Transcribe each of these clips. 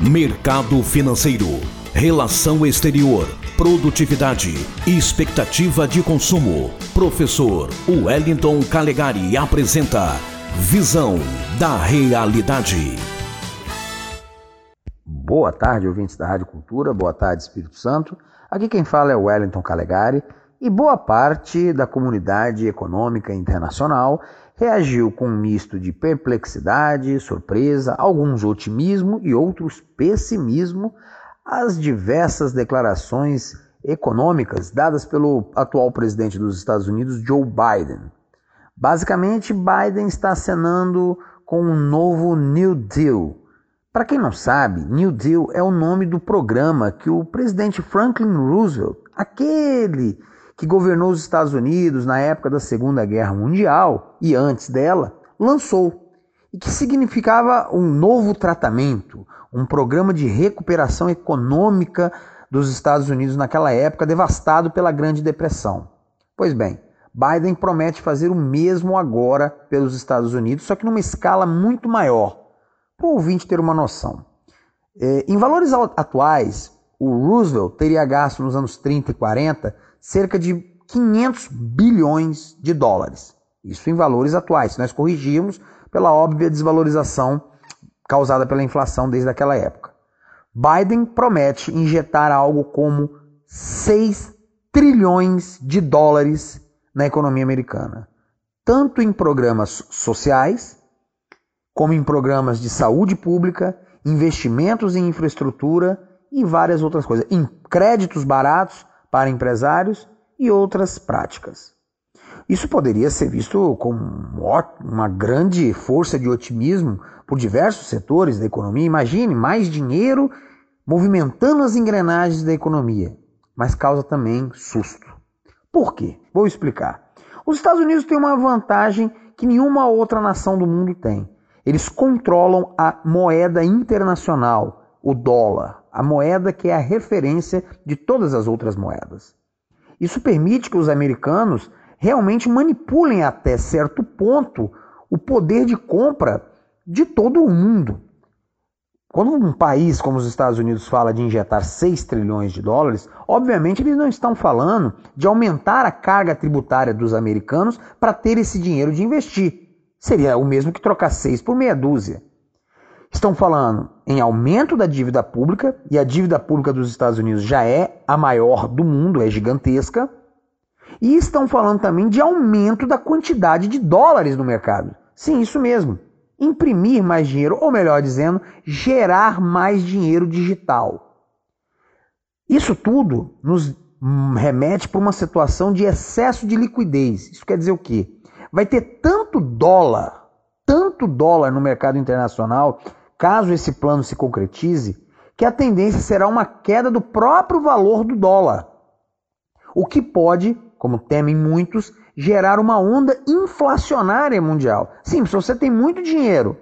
Mercado financeiro, relação exterior, produtividade expectativa de consumo. Professor Wellington Calegari apresenta Visão da Realidade. Boa tarde, ouvintes da Rádio Cultura. Boa tarde, Espírito Santo. Aqui quem fala é o Wellington Calegari e boa parte da comunidade econômica internacional reagiu com um misto de perplexidade, surpresa, alguns otimismo e outros pessimismo às diversas declarações econômicas dadas pelo atual presidente dos Estados Unidos, Joe Biden. Basicamente, Biden está acenando com um novo New Deal. Para quem não sabe, New Deal é o nome do programa que o presidente Franklin Roosevelt, aquele que governou os Estados Unidos na época da Segunda Guerra Mundial e antes dela, lançou e que significava um novo tratamento, um programa de recuperação econômica dos Estados Unidos naquela época devastado pela Grande Depressão. Pois bem, Biden promete fazer o mesmo agora pelos Estados Unidos, só que numa escala muito maior, para o ouvinte ter uma noção. É, em valores atuais, o Roosevelt teria gasto nos anos 30 e 40 cerca de 500 bilhões de dólares. Isso em valores atuais, se nós corrigirmos pela óbvia desvalorização causada pela inflação desde aquela época. Biden promete injetar algo como 6 trilhões de dólares na economia americana, tanto em programas sociais, como em programas de saúde pública, investimentos em infraestrutura e várias outras coisas, em créditos baratos para empresários e outras práticas. Isso poderia ser visto como uma grande força de otimismo por diversos setores da economia. Imagine mais dinheiro movimentando as engrenagens da economia, mas causa também susto. Por quê? Vou explicar. Os Estados Unidos têm uma vantagem que nenhuma outra nação do mundo tem. Eles controlam a moeda internacional, o dólar a moeda que é a referência de todas as outras moedas. Isso permite que os americanos realmente manipulem até certo ponto o poder de compra de todo o mundo. Quando um país como os Estados Unidos fala de injetar 6 trilhões de dólares, obviamente eles não estão falando de aumentar a carga tributária dos americanos para ter esse dinheiro de investir. Seria o mesmo que trocar 6 por meia dúzia. Estão falando em aumento da dívida pública, e a dívida pública dos Estados Unidos já é a maior do mundo, é gigantesca. E estão falando também de aumento da quantidade de dólares no mercado. Sim, isso mesmo. Imprimir mais dinheiro, ou melhor dizendo, gerar mais dinheiro digital. Isso tudo nos remete para uma situação de excesso de liquidez. Isso quer dizer o quê? Vai ter tanto dólar, tanto dólar no mercado internacional caso esse plano se concretize, que a tendência será uma queda do próprio valor do dólar, o que pode, como temem muitos, gerar uma onda inflacionária mundial. Sim, se você tem muito dinheiro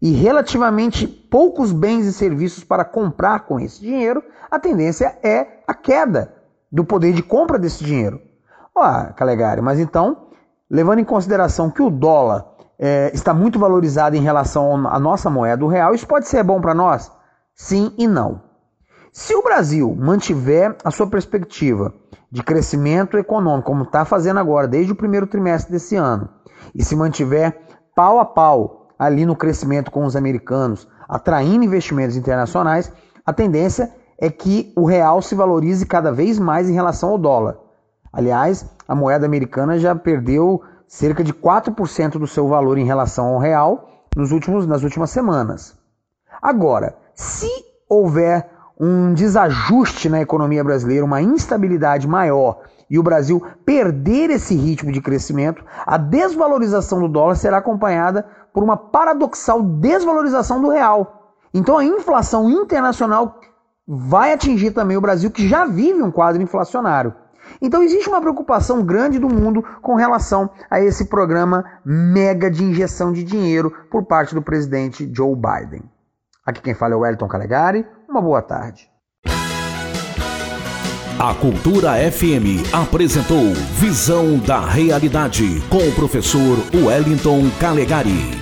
e relativamente poucos bens e serviços para comprar com esse dinheiro, a tendência é a queda do poder de compra desse dinheiro. Ó, Calegari, mas então, levando em consideração que o dólar é, está muito valorizada em relação à nossa moeda, o real, isso pode ser bom para nós? Sim e não. Se o Brasil mantiver a sua perspectiva de crescimento econômico, como está fazendo agora, desde o primeiro trimestre desse ano, e se mantiver pau a pau ali no crescimento com os americanos, atraindo investimentos internacionais, a tendência é que o real se valorize cada vez mais em relação ao dólar. Aliás, a moeda americana já perdeu cerca de 4% do seu valor em relação ao real nos últimos, nas últimas semanas. Agora, se houver um desajuste na economia brasileira, uma instabilidade maior e o Brasil perder esse ritmo de crescimento, a desvalorização do dólar será acompanhada por uma paradoxal desvalorização do real. Então a inflação internacional vai atingir também o Brasil, que já vive um quadro inflacionário. Então existe uma preocupação grande do mundo com relação a esse programa mega de injeção de dinheiro por parte do presidente Joe Biden. Aqui quem fala é o Wellington Calegari. Uma boa tarde. A Cultura FM apresentou Visão da Realidade com o professor Wellington Calegari.